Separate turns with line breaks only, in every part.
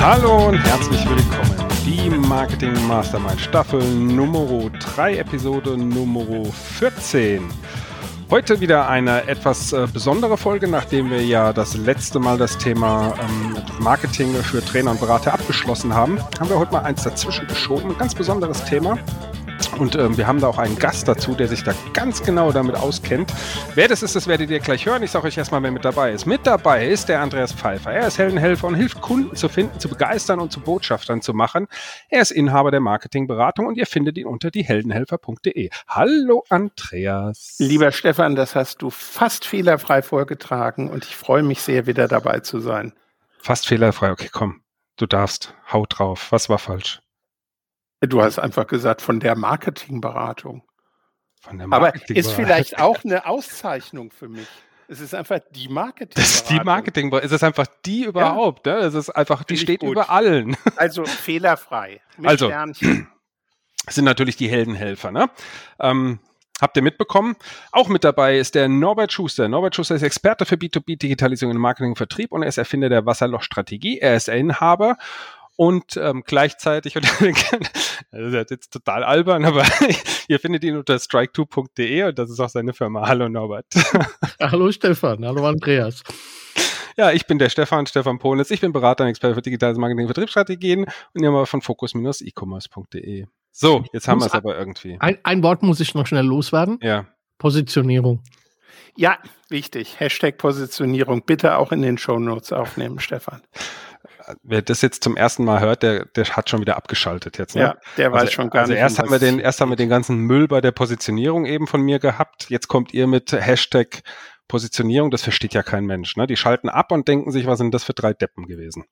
Hallo und herzlich willkommen. Die Marketing Mastermind Staffel Nummer 3, Episode Nummer 14. Heute wieder eine etwas äh, besondere Folge, nachdem wir ja das letzte Mal das Thema ähm, Marketing für Trainer und Berater abgeschlossen haben. Haben wir heute mal eins dazwischen geschoben, ein ganz besonderes Thema. Und ähm, wir haben da auch einen Gast dazu, der sich da ganz genau damit auskennt. Wer das ist, das werdet ihr gleich hören. Ich sage euch erstmal, wer mit dabei ist. Mit dabei ist der Andreas Pfeiffer. Er ist Heldenhelfer und hilft Kunden zu finden, zu begeistern und zu Botschaftern zu machen. Er ist Inhaber der Marketingberatung und ihr findet ihn unter dieheldenhelfer.de. Hallo Andreas.
Lieber Stefan, das hast du fast fehlerfrei vorgetragen und ich freue mich sehr, wieder dabei zu sein.
Fast fehlerfrei. Okay, komm. Du darfst. Haut drauf. Was war falsch?
Du hast einfach gesagt, von der Marketingberatung.
Von der
Aber ist
Marketingberatung.
vielleicht auch eine Auszeichnung für mich. Es ist einfach die Marketingberatung.
Das ist die Marketing, es ist einfach die überhaupt, ne? Es ist einfach, die steht
gut.
über allen.
Also fehlerfrei. Mit
Also.
Sternchen.
Das sind natürlich die Heldenhelfer, ne? Ähm, habt ihr mitbekommen? Auch mit dabei ist der Norbert Schuster. Norbert Schuster ist Experte für B2B-Digitalisierung im Marketing und Vertrieb und er ist Erfinder der Wasserloch-Strategie. Er ist Inhaber und ähm, gleichzeitig, und das ist jetzt total albern, aber ihr findet ihn unter strike2.de und das ist auch seine Firma. Hallo Norbert.
Hallo Stefan, hallo Andreas.
Ja, ich bin der Stefan, Stefan Pohnitz. Ich bin Berater und Experte für digitales Marketing und Vertriebsstrategien und immer von fokus-e-commerce.de. So, jetzt haben wir es aber irgendwie.
Ein, ein Wort muss ich noch schnell loswerden.
Ja.
Positionierung.
Ja, wichtig. Hashtag Positionierung bitte auch in den Shownotes aufnehmen, Stefan.
Wer das jetzt zum ersten Mal hört, der, der hat schon wieder abgeschaltet jetzt. Ne?
Ja, der weiß
also,
schon gar
also
nicht.
erst
um
haben wir den, erst haben wir den ganzen Müll bei der Positionierung eben von mir gehabt. Jetzt kommt ihr mit Hashtag Positionierung. Das versteht ja kein Mensch. Ne? Die schalten ab und denken sich, was sind das für drei Deppen gewesen?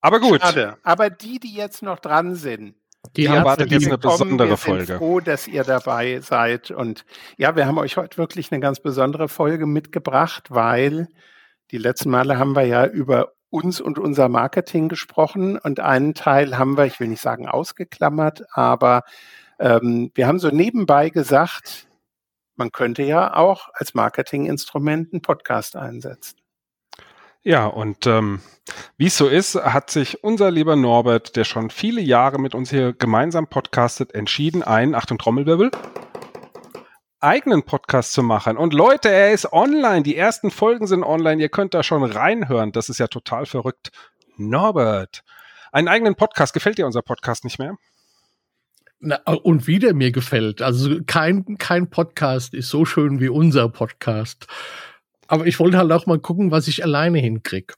Aber gut.
Schade. Aber die, die jetzt noch dran sind,
Die
Die erwartet jetzt eine besondere
wir sind
Folge.
froh, dass ihr dabei seid. Und ja, wir haben euch heute wirklich eine ganz besondere Folge mitgebracht, weil die letzten Male haben wir ja über uns und unser Marketing gesprochen und einen Teil haben wir, ich will nicht sagen ausgeklammert, aber ähm, wir haben so nebenbei gesagt, man könnte ja auch als Marketinginstrument einen Podcast einsetzen.
Ja, und ähm, wie es so ist, hat sich unser lieber Norbert, der schon viele Jahre mit uns hier gemeinsam podcastet, entschieden, einen, Achtung Trommelwirbel, eigenen Podcast zu machen. Und Leute, er ist online. Die ersten Folgen sind online. Ihr könnt da schon reinhören. Das ist ja total verrückt. Norbert, einen eigenen Podcast. Gefällt dir unser Podcast nicht mehr?
Na, und wie der mir gefällt. Also kein, kein Podcast ist so schön wie unser Podcast. Aber ich wollte halt auch mal gucken, was ich alleine hinkrieg.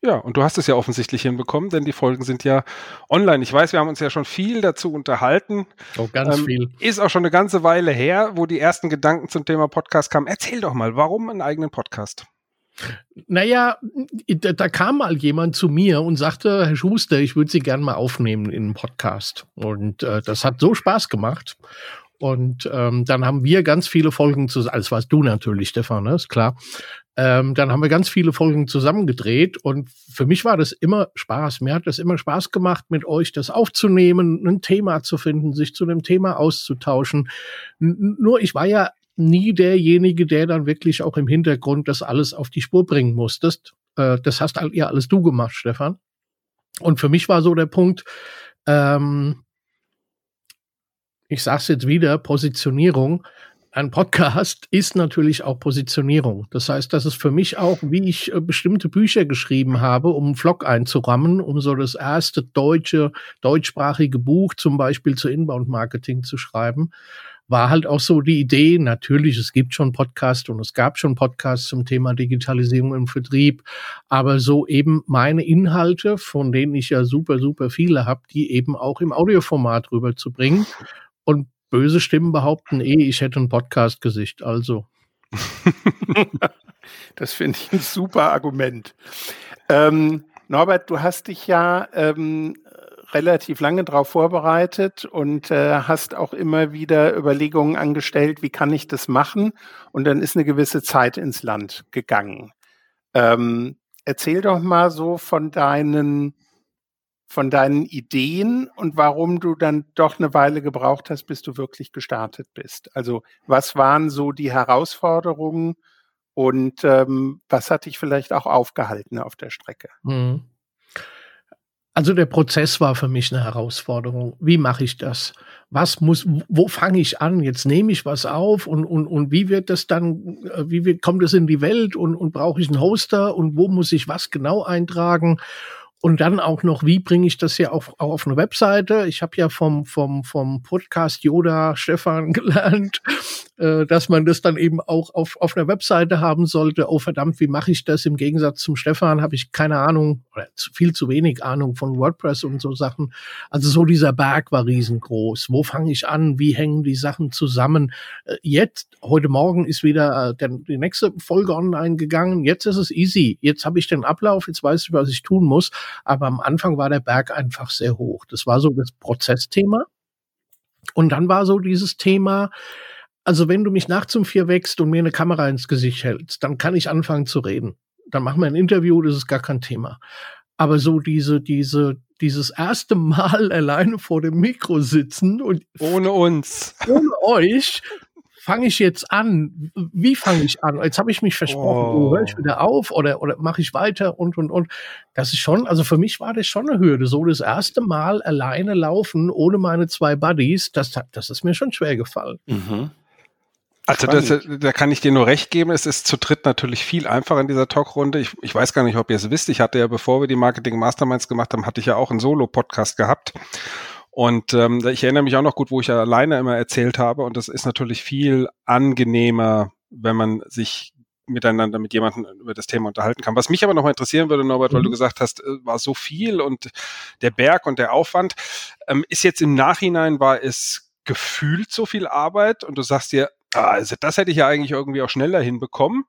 Ja, und du hast es ja offensichtlich hinbekommen, denn die Folgen sind ja online. Ich weiß, wir haben uns ja schon viel dazu unterhalten.
Oh, ganz
Ähm,
viel.
Ist auch schon eine ganze Weile her, wo die ersten Gedanken zum Thema Podcast kamen. Erzähl doch mal, warum einen eigenen Podcast?
Naja, da, da kam mal jemand zu mir und sagte, Herr Schuster, ich würde Sie gerne mal aufnehmen in einen Podcast. Und äh, das hat so Spaß gemacht. Und ähm, dann haben wir ganz viele Folgen zusammen, das warst du natürlich, Stefan, ne? ist klar. Ähm, dann haben wir ganz viele Folgen zusammengedreht und für mich war das immer Spaß. Mir hat das immer Spaß gemacht, mit euch das aufzunehmen, ein Thema zu finden, sich zu dem Thema auszutauschen. N nur ich war ja nie derjenige, der dann wirklich auch im Hintergrund das alles auf die Spur bringen musstest. Äh, das hast all- ja alles du gemacht, Stefan. Und für mich war so der Punkt, ähm, ich sag's jetzt wieder, Positionierung. Ein Podcast ist natürlich auch Positionierung. Das heißt, das ist für mich auch, wie ich äh, bestimmte Bücher geschrieben habe, um einen Vlog einzurammen, um so das erste deutsche, deutschsprachige Buch zum Beispiel zu Inbound-Marketing zu schreiben war halt auch so die Idee, natürlich, es gibt schon Podcasts und es gab schon Podcasts zum Thema Digitalisierung im Vertrieb, aber so eben meine Inhalte, von denen ich ja super, super viele habe, die eben auch im Audioformat rüberzubringen. Und böse Stimmen behaupten eh, ich hätte ein Podcast-Gesicht. Also,
Das finde ich ein super Argument. Ähm, Norbert, du hast dich ja ähm, relativ lange darauf vorbereitet und äh, hast auch immer wieder Überlegungen angestellt, wie kann ich das machen? Und dann ist eine gewisse Zeit ins Land gegangen. Ähm, erzähl doch mal so von deinen, von deinen Ideen und warum du dann doch eine Weile gebraucht hast, bis du wirklich gestartet bist. Also was waren so die Herausforderungen und ähm, was hat dich vielleicht auch aufgehalten auf der Strecke? Mhm.
Also der Prozess war für mich eine Herausforderung. Wie mache ich das? Was muss, wo fange ich an? Jetzt nehme ich was auf und, und, und wie wird das dann, äh, wie wird, kommt es in die Welt und, und brauche ich einen Hoster und wo muss ich was genau eintragen? Und dann auch noch, wie bringe ich das auch, auch auf eine Webseite? Ich habe ja vom, vom, vom Podcast Yoda Stefan gelernt, äh, dass man das dann eben auch auf, auf einer Webseite haben sollte. Oh verdammt, wie mache ich das? Im Gegensatz zum Stefan habe ich keine Ahnung oder viel zu wenig Ahnung von WordPress und so Sachen. Also so dieser Berg war riesengroß. Wo fange ich an? Wie hängen die Sachen zusammen? Äh, jetzt, heute Morgen ist wieder äh, der, die nächste Folge online gegangen. Jetzt ist es easy. Jetzt habe ich den Ablauf. Jetzt weiß ich, was ich tun muss. Aber am Anfang war der Berg einfach sehr hoch. Das war so das Prozessthema. Und dann war so dieses Thema, also wenn du mich nachts um vier wächst und mir eine Kamera ins Gesicht hältst, dann kann ich anfangen zu reden. Dann machen wir ein Interview, das ist gar kein Thema. Aber so diese, diese, dieses erste Mal alleine vor dem Mikro sitzen und
ohne uns,
ohne euch, fange ich jetzt an? Wie fange ich an? Jetzt habe ich mich versprochen, oh. höre ich wieder auf oder, oder mache ich weiter und, und, und. Das ist schon, also für mich war das schon eine Hürde. So das erste Mal alleine laufen ohne meine zwei Buddies, das, das ist mir schon schwer gefallen. Mhm.
Also das, da kann ich dir nur recht geben. Es ist zu dritt natürlich viel einfacher in dieser Talkrunde. Ich, ich weiß gar nicht, ob ihr es wisst. Ich hatte ja, bevor wir die Marketing Masterminds gemacht haben, hatte ich ja auch einen Solo-Podcast gehabt. Und ähm, ich erinnere mich auch noch gut, wo ich ja alleine immer erzählt habe. Und das ist natürlich viel angenehmer, wenn man sich miteinander mit jemandem über das Thema unterhalten kann. Was mich aber noch mal interessieren würde, Norbert, mhm. weil du mhm. gesagt hast, äh, war so viel und der Berg und der Aufwand. Ähm, ist jetzt im Nachhinein, war es gefühlt so viel Arbeit und du sagst dir, also das hätte ich ja eigentlich irgendwie auch schneller hinbekommen.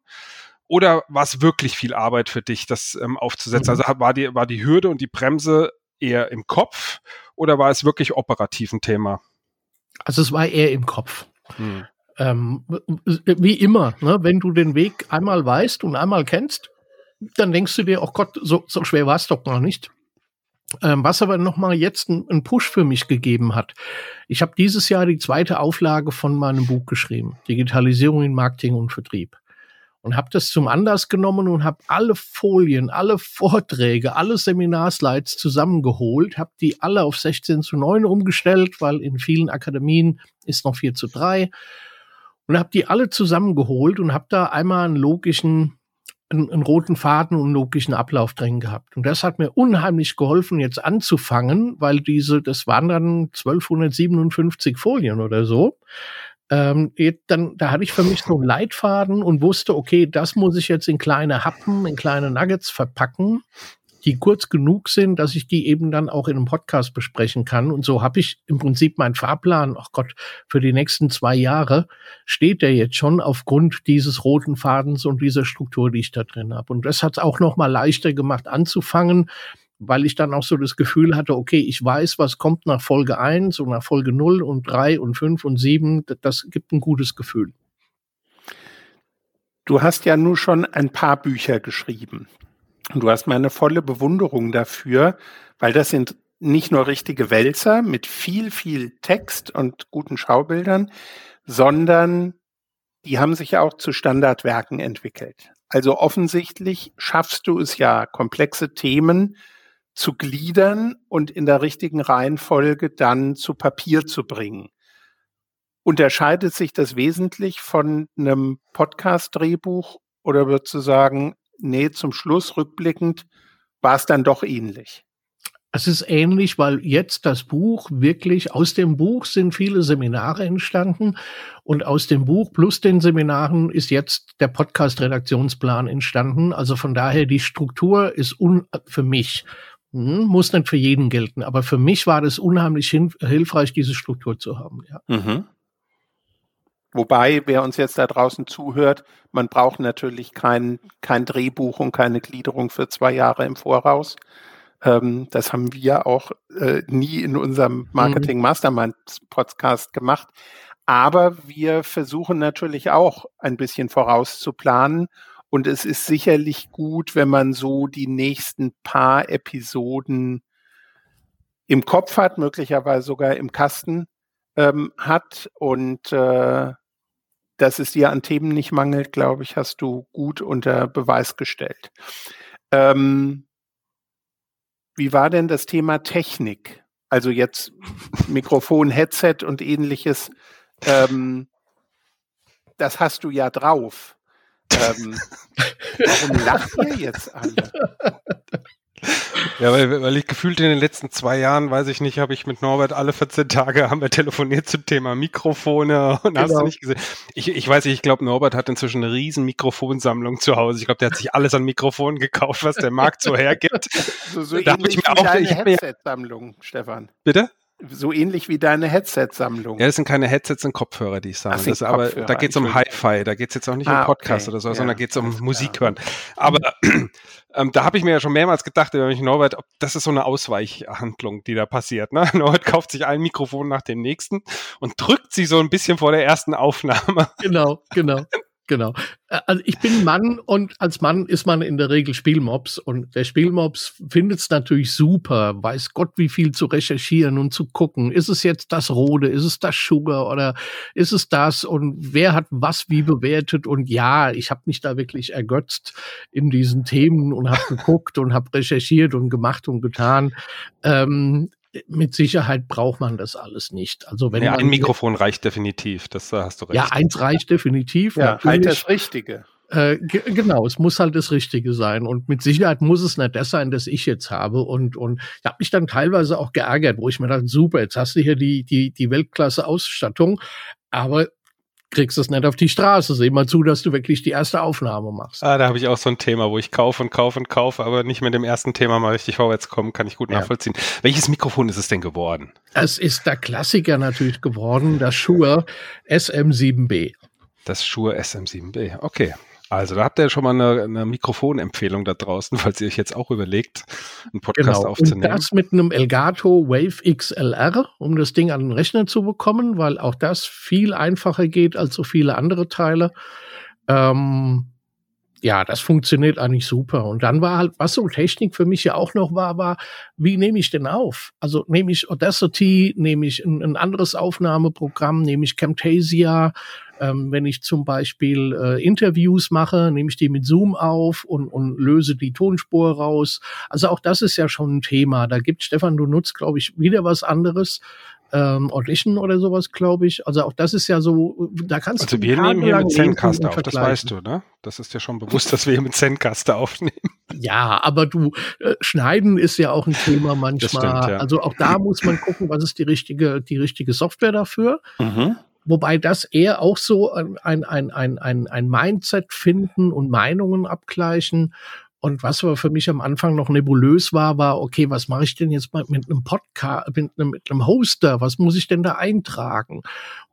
Oder war es wirklich viel Arbeit für dich, das ähm, aufzusetzen? Mhm. Also war die, war die Hürde und die Bremse eher im Kopf oder war es wirklich operativ ein Thema?
Also es war eher im Kopf. Mhm. Ähm, wie immer, ne? wenn du den Weg einmal weißt und einmal kennst, dann denkst du dir, oh Gott, so, so schwer war es doch noch nicht. Ähm, was aber nochmal jetzt einen Push für mich gegeben hat. Ich habe dieses Jahr die zweite Auflage von meinem Buch geschrieben, Digitalisierung in Marketing und Vertrieb. Und habe das zum Anlass genommen und habe alle Folien, alle Vorträge, alle Seminarslides zusammengeholt, habe die alle auf 16 zu 9 umgestellt, weil in vielen Akademien ist noch 4 zu 3. Und habe die alle zusammengeholt und habe da einmal einen logischen einen, einen roten Faden und einen logischen Ablauf drin gehabt. Und das hat mir unheimlich geholfen, jetzt anzufangen, weil diese, das waren dann 1257 Folien oder so. Ähm, dann, da hatte ich für mich so einen Leitfaden und wusste, okay, das muss ich jetzt in kleine Happen, in kleine Nuggets verpacken die kurz genug sind, dass ich die eben dann auch in einem Podcast besprechen kann. Und so habe ich im Prinzip meinen Fahrplan, ach Gott, für die nächsten zwei Jahre steht der jetzt schon aufgrund dieses roten Fadens und dieser Struktur, die ich da drin habe. Und das hat es auch noch mal leichter gemacht anzufangen, weil ich dann auch so das Gefühl hatte, okay, ich weiß, was kommt nach Folge 1 und nach Folge 0 und 3 und 5 und 7. Das gibt ein gutes Gefühl.
Du hast ja nun schon ein paar Bücher geschrieben. Und du hast meine volle Bewunderung dafür, weil das sind nicht nur richtige Wälzer mit viel, viel Text und guten Schaubildern, sondern die haben sich ja auch zu Standardwerken entwickelt. Also offensichtlich schaffst du es ja, komplexe Themen zu gliedern und in der richtigen Reihenfolge dann zu Papier zu bringen. Unterscheidet sich das wesentlich von einem Podcast-Drehbuch oder würdest du sagen, nee, zum Schluss rückblickend war es dann doch ähnlich.
Es ist ähnlich, weil jetzt das Buch wirklich, aus dem Buch sind viele Seminare entstanden und aus dem Buch plus den Seminaren ist jetzt der Podcast-Redaktionsplan entstanden. Also von daher, die Struktur ist un für mich, hm, muss nicht für jeden gelten, aber für mich war das unheimlich hilfreich, diese Struktur zu haben. Ja. Mhm.
Wobei, wer uns jetzt da draußen zuhört, man braucht natürlich kein, kein Drehbuch und keine Gliederung für zwei Jahre im Voraus. Ähm, das haben wir auch äh, nie in unserem mhm. Marketing Mastermind Podcast gemacht. Aber wir versuchen natürlich auch ein bisschen vorauszuplanen Und es ist sicherlich gut, wenn man so die nächsten paar Episoden im Kopf hat, möglicherweise sogar im Kasten ähm, hat. Und äh, dass es dir an Themen nicht mangelt, glaube ich, hast du gut unter Beweis gestellt. Ähm, wie war denn das Thema Technik? Also jetzt Mikrofon, Headset und ähnliches. Ähm, das hast du ja drauf. Ähm, warum lacht ihr jetzt alle?
Ja, weil, weil ich gefühlt in den letzten zwei Jahren, weiß ich nicht, habe ich mit Norbert alle 14 Tage haben wir telefoniert zum Thema Mikrofone und genau. hast du genau. nicht gesehen. Ich, ich weiß nicht, ich glaube, Norbert hat inzwischen eine riesen Mikrofonsammlung zu Hause. Ich glaube, der hat sich alles an Mikrofonen gekauft, was der Markt so hergibt.
So, so da ähnlich ich mir auch, deine Headset-Sammlung, Stefan.
Bitte?
So ähnlich wie deine Headset-Sammlung.
Ja, das sind keine Headsets, sind Kopfhörer, die ich sammle. Das, aber da geht es um Hi-Fi, da geht es jetzt auch nicht ah, um Podcast okay. oder so, ja, sondern da geht es um Musik hören. Aber ähm, da habe ich mir ja schon mehrmals gedacht, über mich Norbert, ob, das ist so eine Ausweichhandlung, die da passiert. Ne? Norbert kauft sich ein Mikrofon nach dem nächsten und drückt sie so ein bisschen vor der ersten Aufnahme.
Genau, genau. Genau. Also ich bin Mann und als Mann ist man in der Regel Spielmobs und der Spielmobs findet es natürlich super, weiß Gott, wie viel zu recherchieren und zu gucken. Ist es jetzt das Rode, ist es das Sugar oder ist es das und wer hat was wie bewertet und ja, ich habe mich da wirklich ergötzt in diesen Themen und habe geguckt und habe recherchiert und gemacht und getan. Ähm, mit Sicherheit braucht man das alles nicht. Also wenn
ja,
man
ein Mikrofon reicht definitiv, das hast du recht.
Ja, eins reicht definitiv.
Ja, halt das Richtige.
Äh, genau, es muss halt das Richtige sein. Und mit Sicherheit muss es nicht das sein, das ich jetzt habe. Und, und ich habe mich dann teilweise auch geärgert, wo ich mir dachte, super, jetzt hast du hier die, die, die Weltklasse-Ausstattung, aber kriegst es nicht auf die Straße. Seh mal zu, dass du wirklich die erste Aufnahme machst.
Ah, da habe ich auch so ein Thema, wo ich kaufe und kaufe und kaufe, aber nicht mit dem ersten Thema mal richtig vorwärts kommen, kann ich gut ja. nachvollziehen. Welches Mikrofon ist es denn geworden?
Es ist der Klassiker natürlich geworden, das Shure SM7B.
Das Shure SM7B, okay. Also da habt ihr schon mal eine, eine Mikrofonempfehlung da draußen, falls ihr euch jetzt auch überlegt, einen Podcast genau. aufzunehmen.
Und das mit einem Elgato Wave XLR, um das Ding an den Rechner zu bekommen, weil auch das viel einfacher geht als so viele andere Teile. Ähm, ja, das funktioniert eigentlich super. Und dann war halt, was so Technik für mich ja auch noch war, war, wie nehme ich denn auf? Also nehme ich Audacity, nehme ich ein, ein anderes Aufnahmeprogramm, nehme ich Camtasia, ähm, wenn ich zum Beispiel äh, Interviews mache, nehme ich die mit Zoom auf und, und löse die Tonspur raus. Also auch das ist ja schon ein Thema. Da gibt Stefan, du nutzt, glaube ich, wieder was anderes ähm, Audition oder sowas, glaube ich. Also auch das ist ja so, da kannst
also du. Also wir nehmen hier mit Zencaster auf, das weißt du, ne? Das ist dir schon bewusst, dass wir hier mit Zencaster aufnehmen.
Ja, aber du, äh, Schneiden ist ja auch ein Thema manchmal. Stimmt, ja. Also auch da muss man gucken, was ist die richtige, die richtige Software dafür. Mhm. Wobei das eher auch so ein, ein, ein, ein, ein Mindset finden und Meinungen abgleichen und was aber für mich am Anfang noch nebulös war, war, okay, was mache ich denn jetzt mit einem Podcast, mit einem, mit einem Hoster? Was muss ich denn da eintragen?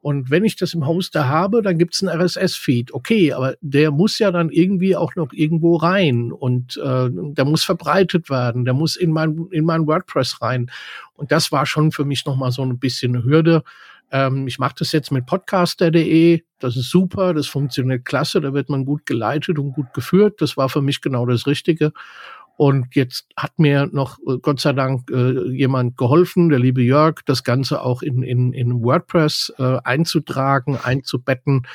Und wenn ich das im Hoster habe, dann gibt's einen RSS-Feed. Okay, aber der muss ja dann irgendwie auch noch irgendwo rein und äh, der muss verbreitet werden, der muss in mein, in mein WordPress rein. Und das war schon für mich nochmal so ein bisschen eine Hürde. Ähm, ich mache das jetzt mit podcaster.de. Das ist super, das funktioniert klasse, da wird man gut geleitet und gut geführt. Das war für mich genau das Richtige. Und jetzt hat mir noch äh, Gott sei Dank äh, jemand geholfen, der liebe Jörg, das Ganze auch in, in, in WordPress äh, einzutragen, einzubetten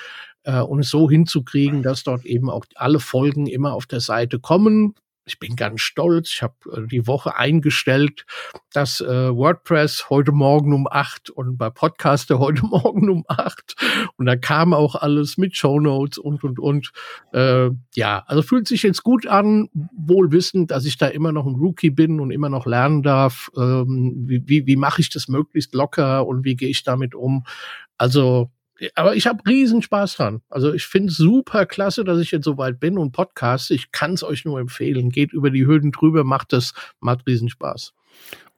äh, und es so hinzukriegen, dass dort eben auch alle Folgen immer auf der Seite kommen ich bin ganz stolz. Ich habe äh, die Woche eingestellt, dass äh, WordPress heute Morgen um acht und bei Podcaster heute Morgen um acht und da kam auch alles mit Show Notes und und und. Äh, ja, also fühlt sich jetzt gut an, wohl wissend, dass ich da immer noch ein Rookie bin und immer noch lernen darf. Ähm, wie wie, wie mache ich das möglichst locker und wie gehe ich damit um? Also aber ich habe riesen Spaß dran. Also ich finde es super klasse, dass ich jetzt so weit bin und Podcast. Ich kann es euch nur empfehlen. Geht über die Hürden drüber, macht es, macht riesen Spaß.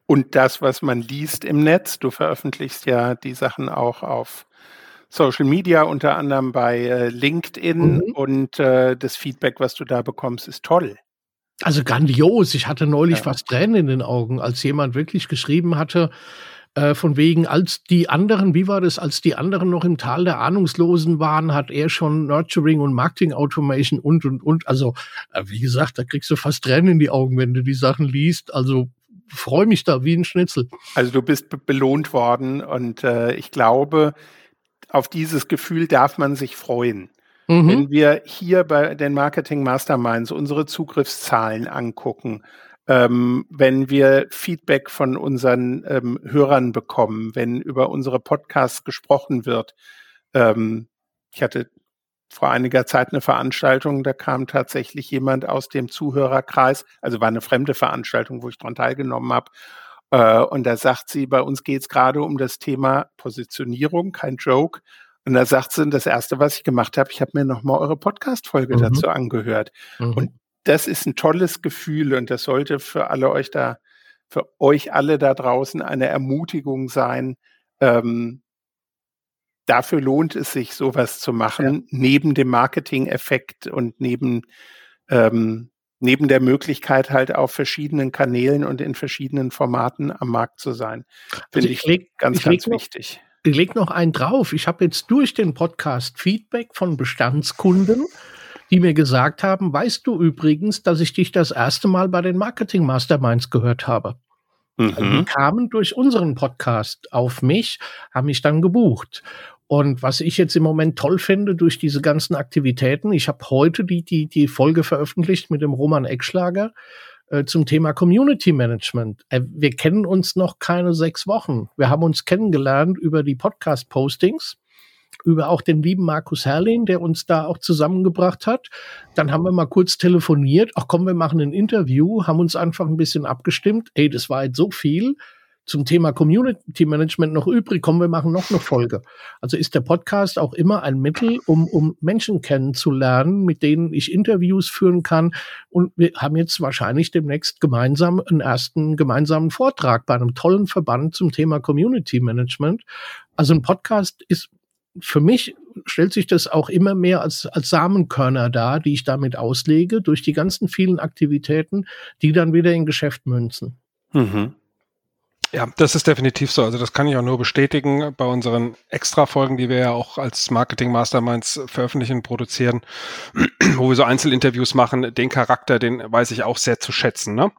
Und das, was man liest im Netz, du veröffentlichst ja die Sachen auch auf Social Media, unter anderem bei äh, LinkedIn mhm. und äh, das Feedback, was du da bekommst, ist toll.
Also grandios. Ich hatte neulich ja. fast Tränen in den Augen, als jemand wirklich geschrieben hatte, äh, von wegen, als die anderen, wie war das, als die anderen noch im Tal der Ahnungslosen waren, hat er schon Nurturing und Marketing Automation und, und, und. Also, äh, wie gesagt, da kriegst du fast Tränen in die Augen, wenn du die Sachen liest. Also, freue mich da wie ein Schnitzel.
Also du bist belohnt worden und äh, ich glaube, auf dieses Gefühl darf man sich freuen. Mhm. Wenn wir hier bei den Marketing Masterminds unsere Zugriffszahlen angucken, ähm, wenn wir Feedback von unseren ähm, Hörern bekommen, wenn über unsere Podcasts gesprochen wird. Ähm, ich hatte vor einiger Zeit eine Veranstaltung, da kam tatsächlich jemand aus dem Zuhörerkreis, also war eine fremde Veranstaltung, wo ich dran teilgenommen habe. Äh, und da sagt sie, bei uns geht es gerade um das Thema Positionierung, kein Joke. Und da sagt sie, das Erste, was ich gemacht habe, ich habe mir nochmal eure Podcast-Folge mhm. dazu angehört. Mhm. Und das ist ein tolles Gefühl und das sollte für alle euch da, für euch alle da draußen eine Ermutigung sein. Ähm, dafür lohnt es sich, sowas zu machen, ja. neben dem Marketing-Effekt und neben, ähm, neben der Möglichkeit halt auf verschiedenen Kanälen und in verschiedenen Formaten am Markt zu sein.
Also Finde also ich, leg, ganz, ich ganz wichtig. Noch, ich leg noch einen drauf. Ich habe jetzt durch den Podcast Feedback von Bestandskunden die mir gesagt haben, weißt du übrigens, dass ich dich das erste Mal bei den Marketing Masterminds gehört habe. Mhm. Die kamen durch unseren Podcast auf mich, haben mich dann gebucht. Und was ich jetzt im Moment toll finde durch diese ganzen Aktivitäten, ich habe heute die, die, die Folge veröffentlicht mit dem Roman Eckschlager äh, zum Thema Community Management. Äh, wir kennen uns noch keine sechs Wochen. Wir haben uns kennengelernt über die Podcast-Postings über auch den lieben Markus Herrlin, der uns da auch zusammengebracht hat. Dann haben wir mal kurz telefoniert. Ach komm, wir machen ein Interview, haben uns einfach ein bisschen abgestimmt. Ey, das war jetzt so viel zum Thema Community Management noch übrig. Komm, wir machen noch eine Folge. Also ist der Podcast auch immer ein Mittel, um, um Menschen kennenzulernen, mit denen ich Interviews führen kann. Und wir haben jetzt wahrscheinlich demnächst gemeinsam einen ersten gemeinsamen Vortrag bei einem tollen Verband zum Thema Community Management. Also ein Podcast ist für mich stellt sich das auch immer mehr als, als Samenkörner dar, die ich damit auslege, durch die ganzen vielen Aktivitäten, die dann wieder in Geschäft münzen. Mhm.
Ja, das ist definitiv so. Also das kann ich auch nur bestätigen bei unseren Extra-Folgen, die wir ja auch als Marketing Masterminds veröffentlichen, produzieren, wo wir so Einzelinterviews machen. Den Charakter, den weiß ich auch sehr zu schätzen, ne?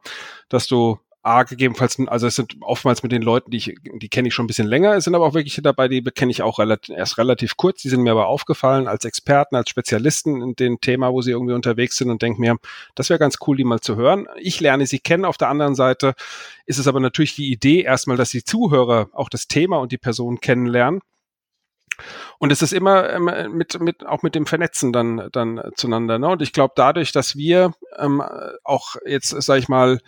Dass du A, gegebenenfalls, also es sind oftmals mit den Leuten, die ich, die kenne ich schon ein bisschen länger, es sind aber auch welche dabei, die kenne ich auch relativ, erst relativ kurz, die sind mir aber aufgefallen als Experten, als Spezialisten in dem Thema, wo sie irgendwie unterwegs sind und denke mir, das wäre ganz cool, die mal zu hören. Ich lerne sie kennen, auf der anderen Seite ist es aber natürlich die Idee erstmal, dass die Zuhörer auch das Thema und die Person kennenlernen. Und es ist immer mit, mit, auch mit dem Vernetzen dann, dann zueinander. Ne? Und ich glaube, dadurch, dass wir ähm, auch jetzt, sag ich mal,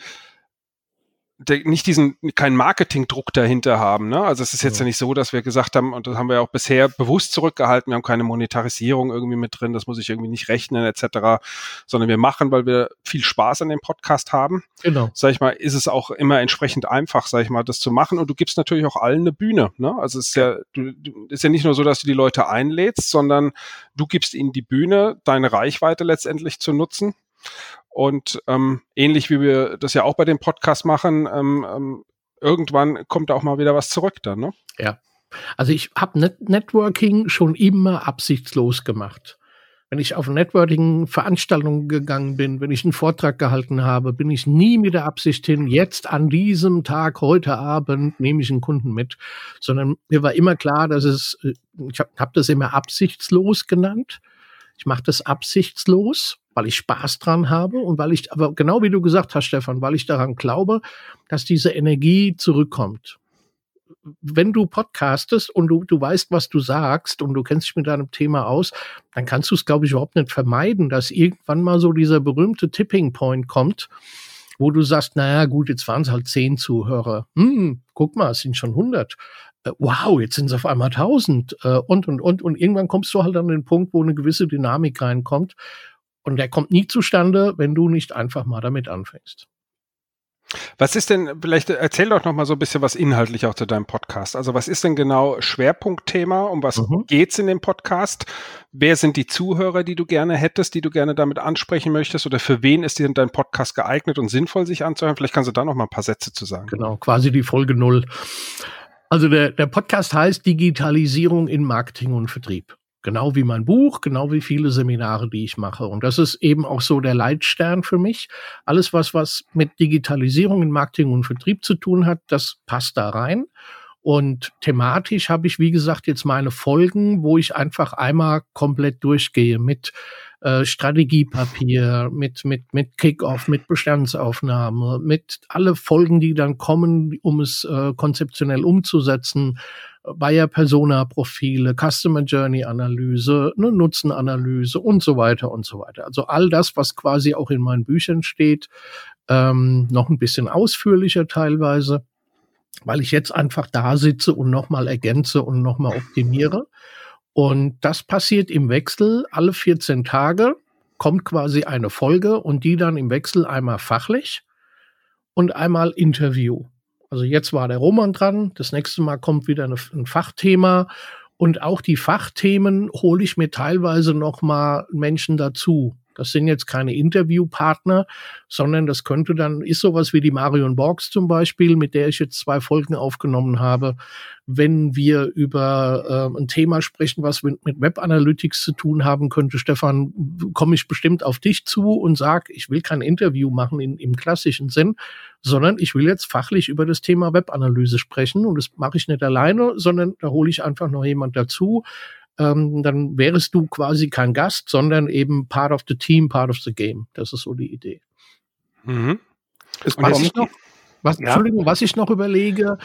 nicht diesen, keinen Marketingdruck dahinter haben. Ne? Also es ist jetzt ja. ja. nicht so, dass wir gesagt haben, und das haben wir auch bisher bewusst zurückgehalten, wir haben keine Monetarisierung irgendwie mit drin, das muss ich irgendwie nicht rechnen, etc., sondern wir machen, weil wir viel Spaß an dem Podcast haben. Genau. Sag ich mal, ist es auch immer entsprechend einfach, sag ich mal, das zu machen. Und du gibst natürlich auch allen eine Bühne. Ne? Also es ist ja, du, du, ist ja nicht nur so, dass du die Leute einlädst, sondern du gibst ihnen die Bühne, deine Reichweite letztendlich zu nutzen. Und ähm, ähnlich wie wir das ja auch bei dem Podcast machen, ähm, ähm, irgendwann kommt auch mal wieder was zurück dann, ne?
Ja. Also ich habe Net Networking schon immer absichtslos gemacht. Wenn ich auf Networking-Veranstaltungen gegangen bin, wenn ich einen Vortrag gehalten habe, bin ich nie mit der Absicht hin, jetzt an diesem Tag, heute Abend, nehme ich einen Kunden mit, sondern mir war immer klar, dass es, äh, ich habe hab das immer absichtslos genannt. Ich mache das absichtslos weil ich Spaß dran habe und weil ich, aber genau wie du gesagt hast, Stefan, weil ich daran glaube, dass diese Energie zurückkommt. Wenn du podcastest und du, du weißt, was du sagst und du kennst dich mit deinem Thema aus, dann kannst du es, glaube ich, überhaupt nicht vermeiden, dass irgendwann mal so dieser berühmte Tipping Point kommt, wo du sagst, naja, gut, jetzt waren es halt zehn Zuhörer. Hm, guck mal, es sind schon hundert wow, jetzt sind es auf einmal tausend äh, und, und, und. Und irgendwann kommst du halt an den Punkt, wo eine gewisse Dynamik reinkommt. Und der kommt nie zustande, wenn du nicht einfach mal damit anfängst.
Was ist denn, vielleicht erzähl doch noch mal so ein bisschen was inhaltlich auch zu deinem Podcast. Also was ist denn genau Schwerpunktthema? Um was mhm. geht's in dem Podcast? Wer sind die Zuhörer, die du gerne hättest, die du gerne damit ansprechen möchtest? Oder für wen ist denn dein Podcast geeignet und sinnvoll, sich anzuhören? Vielleicht kannst du da noch mal ein paar Sätze zu sagen.
Genau, quasi die Folge null. Also der, der Podcast heißt Digitalisierung in Marketing und Vertrieb. Genau wie mein Buch, genau wie viele Seminare, die ich mache. Und das ist eben auch so der Leitstern für mich. Alles, was, was mit Digitalisierung in Marketing und Vertrieb zu tun hat, das passt da rein. Und thematisch habe ich, wie gesagt, jetzt meine Folgen, wo ich einfach einmal komplett durchgehe mit äh, Strategiepapier, mit, mit, mit Kickoff, mit Bestandsaufnahme, mit alle Folgen, die dann kommen, um es äh, konzeptionell umzusetzen. Buyer Persona Profile, Customer Journey Analyse, ne, Nutzenanalyse und so weiter und so weiter. Also all das, was quasi auch in meinen Büchern steht, ähm, noch ein bisschen ausführlicher teilweise weil ich jetzt einfach da sitze und nochmal ergänze und nochmal optimiere. Und das passiert im Wechsel alle 14 Tage, kommt quasi eine Folge und die dann im Wechsel einmal fachlich und einmal Interview. Also jetzt war der Roman dran, das nächste Mal kommt wieder eine, ein Fachthema und auch die Fachthemen hole ich mir teilweise nochmal Menschen dazu. Das sind jetzt keine Interviewpartner, sondern das könnte dann, ist sowas wie die Marion Borgs zum Beispiel, mit der ich jetzt zwei Folgen aufgenommen habe. Wenn wir über äh, ein Thema sprechen, was mit, mit Web Analytics zu tun haben könnte, Stefan, komme ich bestimmt auf dich zu und sag, ich will kein Interview machen in, im klassischen Sinn, sondern ich will jetzt fachlich über das Thema Webanalyse sprechen und das mache ich nicht alleine, sondern da hole ich einfach noch jemand dazu, ähm, dann wärst du quasi kein Gast, sondern eben part of the team, part of the game. Das ist so die Idee. Mhm. Was ich noch, was, ja. Entschuldigung, was ich noch überlege,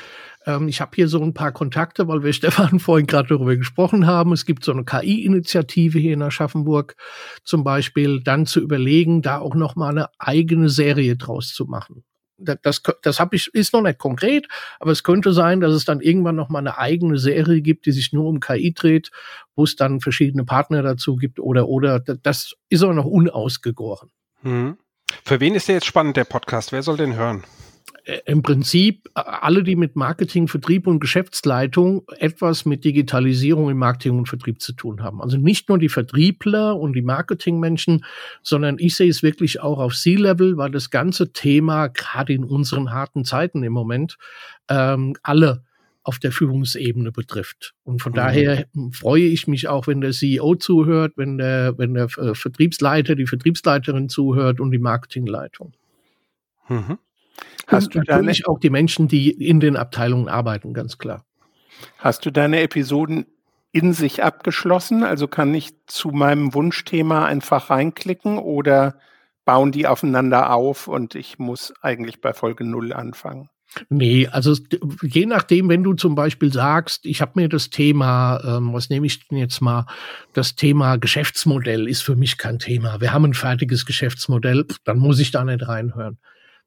ähm, ich habe hier so ein paar Kontakte, weil wir Stefan vorhin gerade darüber gesprochen haben. Es gibt so eine KI-Initiative hier in Aschaffenburg zum Beispiel, dann zu überlegen, da auch noch mal eine eigene Serie draus zu machen das, das habe ich, ist noch nicht konkret, aber es könnte sein, dass es dann irgendwann noch mal eine eigene Serie gibt, die sich nur um KI dreht, wo es dann verschiedene Partner dazu gibt oder, oder, das ist auch noch unausgegoren.
Hm. Für wen ist der jetzt spannend, der Podcast? Wer soll den hören?
Äh, im Prinzip äh, alle, die mit Marketing, Vertrieb und Geschäftsleitung etwas mit Digitalisierung im Marketing und Vertrieb zu tun haben. Also nicht nur die Vertriebler und die Marketingmenschen, sondern ich sehe es wirklich auch auf C-Level, weil das ganze Thema, gerade in unseren harten Zeiten im Moment, ähm, alle auf der Führungsebene betrifft. Und von mhm. daher freue ich mich auch, wenn der CEO zuhört, wenn der, wenn der äh, Vertriebsleiter, die Vertriebsleiterin zuhört und die Marketingleitung. Mhm. Hast und du natürlich auch die Menschen, die in den Abteilungen arbeiten, ganz klar.
Hast du deine Episoden in sich abgeschlossen? Also kann ich zu meinem Wunschthema einfach reinklicken oder bauen die aufeinander auf und ich muss eigentlich bei Folge null anfangen?
Nee, also je nachdem, wenn du zum Beispiel sagst, ich habe mir das Thema, ähm, was nehme ich denn jetzt mal, das Thema Geschäftsmodell ist für mich kein Thema. Wir haben ein fertiges Geschäftsmodell, dann muss ich da nicht reinhören.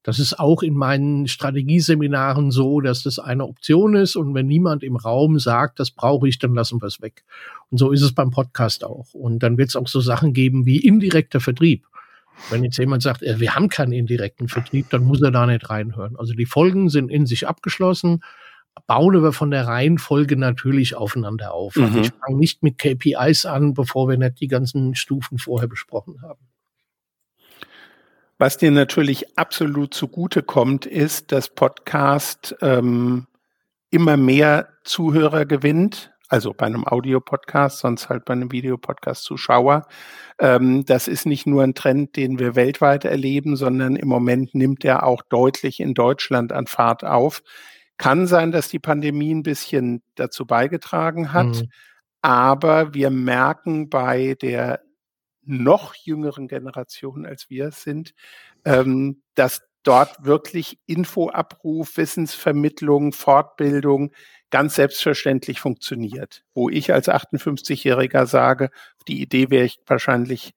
Das ist auch in meinen Strategieseminaren so, dass das eine Option ist und wenn niemand im Raum sagt, das brauche ich, dann lassen wir es weg. Und so ist es beim Podcast auch. Und dann wird es auch so Sachen geben wie indirekter Vertrieb. Wenn jetzt jemand sagt, äh, wir haben keinen indirekten Vertrieb, dann muss er da nicht reinhören. Also die Folgen sind in sich abgeschlossen, bauen aber von der Reihenfolge natürlich aufeinander auf. Also mhm. ich fange nicht mit KPIs an, bevor wir nicht die ganzen Stufen vorher besprochen haben.
Was dir natürlich absolut zugute kommt, ist, dass Podcast ähm, immer mehr Zuhörer gewinnt, also bei einem Audio-Podcast, sonst halt bei einem Videopodcast Zuschauer. Ähm, das ist nicht nur ein Trend, den wir weltweit erleben, sondern im Moment nimmt er auch deutlich in Deutschland an Fahrt auf. Kann sein, dass die Pandemie ein bisschen dazu beigetragen hat, mhm. aber wir merken bei der noch jüngeren Generation als wir sind, ähm, dass dort wirklich Infoabruf, Wissensvermittlung, Fortbildung ganz selbstverständlich funktioniert. Wo ich als 58-Jähriger sage, die Idee wäre ich wahrscheinlich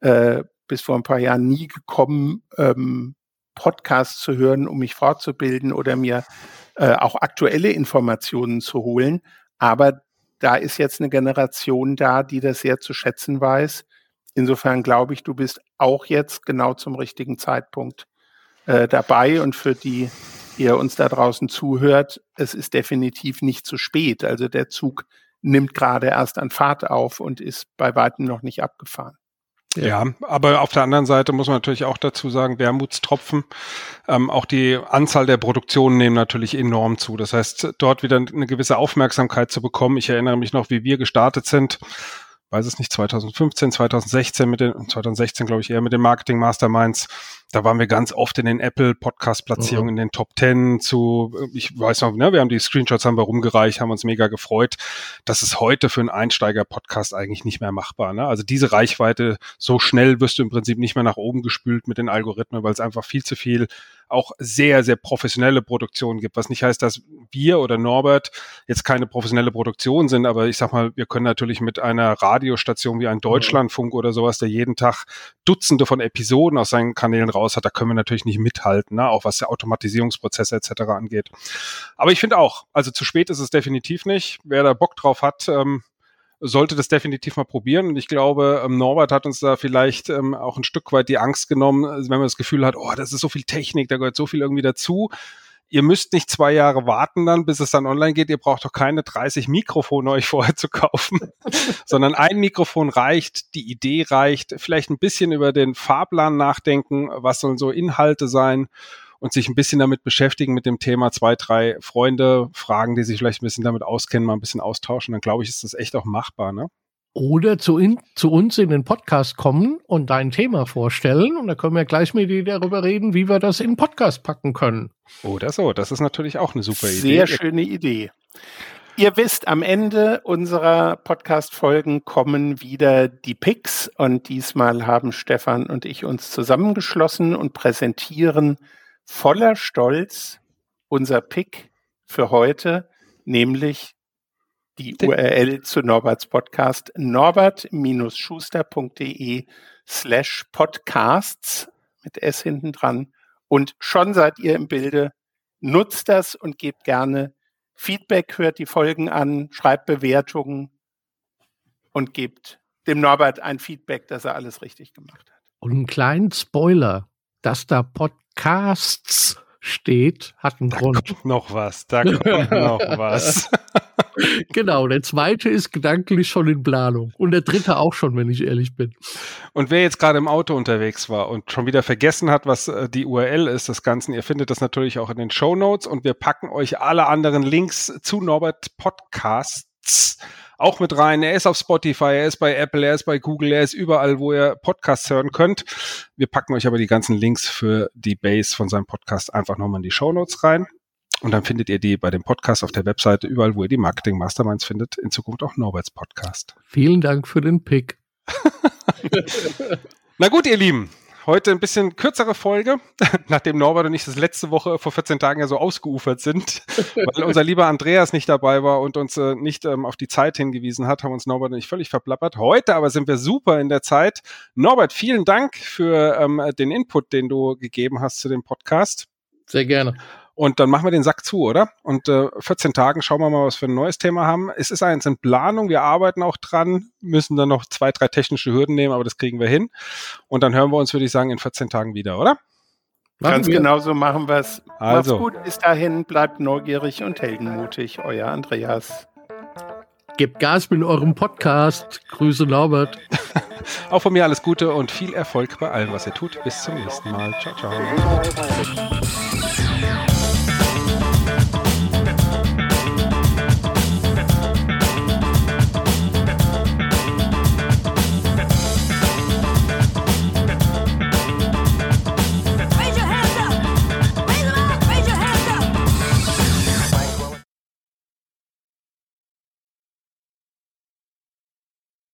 äh, bis vor ein paar Jahren nie gekommen, ähm, Podcasts zu hören, um mich fortzubilden oder mir äh, auch aktuelle Informationen zu holen. Aber da ist jetzt eine Generation da, die das sehr zu schätzen weiß Insofern glaube ich, du bist auch jetzt genau zum richtigen Zeitpunkt äh, dabei und für die, ihr uns da draußen zuhört, es ist definitiv nicht zu spät. Also der Zug nimmt gerade erst an Fahrt auf und ist bei weitem noch nicht abgefahren.
Ja. aber auf der anderen Seite muss man natürlich auch dazu sagen, Wermutstropfen. Ähm, auch die Anzahl der Produktionen nehmen natürlich enorm zu. Das heißt, dort wieder eine gewisse Aufmerksamkeit zu bekommen. Ich erinnere mich noch, wie wir gestartet sind weiß es nicht, 2015, 2016 mit den, 2016 glaube ich eher mit den Marketing Masterminds. Da waren wir ganz oft in den Apple Podcast Platzierungen, mhm. in den Top 10 zu, ich weiß noch, ne, wir haben die Screenshots haben wir rumgereicht, haben uns mega gefreut. Das ist heute für einen Einsteiger Podcast eigentlich nicht mehr machbar, ne? Also diese Reichweite, so schnell wirst du im Prinzip nicht mehr nach oben gespült mit den Algorithmen, weil es einfach viel zu viel auch sehr, sehr professionelle Produktionen gibt. Was nicht heißt, dass wir oder Norbert jetzt keine professionelle Produktion sind, aber ich sag mal, wir können natürlich mit einer Radiostation wie ein Deutschlandfunk oder sowas, der jeden Tag Dutzende von Episoden aus seinen Kanälen raus hat, da können wir natürlich nicht mithalten, ne? auch was der Automatisierungsprozesse etc. angeht. Aber ich finde auch, also zu spät ist es definitiv nicht. Wer da Bock drauf hat, ähm, sollte das definitiv mal probieren. Und ich glaube, ähm, Norbert hat uns da vielleicht ähm, auch ein Stück weit die Angst genommen, wenn man das Gefühl hat, oh, das ist so viel Technik, da gehört so viel irgendwie dazu. Ihr müsst nicht zwei Jahre warten dann, bis es dann online geht. Ihr braucht doch keine 30 Mikrofone euch vorher zu kaufen, sondern ein Mikrofon reicht, die Idee reicht, vielleicht ein bisschen über den Fahrplan nachdenken, was sollen so Inhalte sein und sich ein bisschen damit beschäftigen mit dem Thema, zwei, drei Freunde fragen, die sich vielleicht ein bisschen damit auskennen, mal ein bisschen austauschen, dann glaube ich, ist das echt auch machbar, ne?
Oder zu, in, zu uns in den Podcast kommen und dein Thema vorstellen. Und da können wir gleich mit dir darüber reden, wie wir das in den Podcast packen können.
Oder so, das ist natürlich auch eine super
Idee.
Sehr
schöne Idee. Ihr wisst, am Ende unserer Podcast-Folgen kommen wieder die Picks und diesmal haben Stefan und ich uns zusammengeschlossen und präsentieren voller Stolz unser Pick für heute, nämlich die URL zu Norberts Podcast norbert-schuster.de slash podcasts mit S hinten dran. Und schon seid ihr im Bilde. Nutzt das und gebt gerne Feedback, hört die Folgen an, schreibt Bewertungen und gebt dem Norbert ein Feedback, dass er alles richtig gemacht hat.
Und einen kleinen Spoiler, dass da Podcasts steht, hat einen
da
Grund.
Kommt noch was, da kommt noch was.
genau, der zweite ist gedanklich schon in Planung. Und der dritte auch schon, wenn ich ehrlich bin.
Und wer jetzt gerade im Auto unterwegs war und schon wieder vergessen hat, was äh, die URL ist des Ganzen, ihr findet das natürlich auch in den Show Notes und wir packen euch alle anderen Links zu Norbert Podcasts auch mit rein. Er ist auf Spotify, er ist bei Apple, er ist bei Google, er ist überall, wo ihr Podcasts hören könnt. Wir packen euch aber die ganzen Links für die Base von seinem Podcast einfach nochmal in die Show Notes rein. Und dann findet ihr die bei dem Podcast auf der Webseite, überall, wo ihr die Marketing Masterminds findet, in Zukunft auch Norberts Podcast.
Vielen Dank für den Pick.
Na gut, ihr Lieben, Heute ein bisschen kürzere Folge, nachdem Norbert und ich das letzte Woche vor 14 Tagen ja so ausgeufert sind, weil unser lieber Andreas nicht dabei war und uns äh, nicht ähm, auf die Zeit hingewiesen hat, haben uns Norbert und ich völlig verplappert. Heute aber sind wir super in der Zeit. Norbert, vielen Dank für ähm, den Input, den du gegeben hast zu dem Podcast.
Sehr gerne.
Und dann machen wir den Sack zu, oder? Und äh, 14 Tagen schauen wir mal, was wir ein neues Thema haben. Es ist eins in Planung, wir arbeiten auch dran, müssen dann noch zwei, drei technische Hürden nehmen, aber das kriegen wir hin. Und dann hören wir uns, würde ich sagen, in 14 Tagen wieder, oder?
Ganz genau so machen wir es. Also. Macht's gut, bis dahin, bleibt neugierig und heldenmutig. Euer Andreas.
Gebt Gas mit eurem Podcast. Grüße Norbert.
Auch von mir alles Gute und viel Erfolg bei allem, was ihr tut. Bis zum nächsten Mal. Ciao, ciao.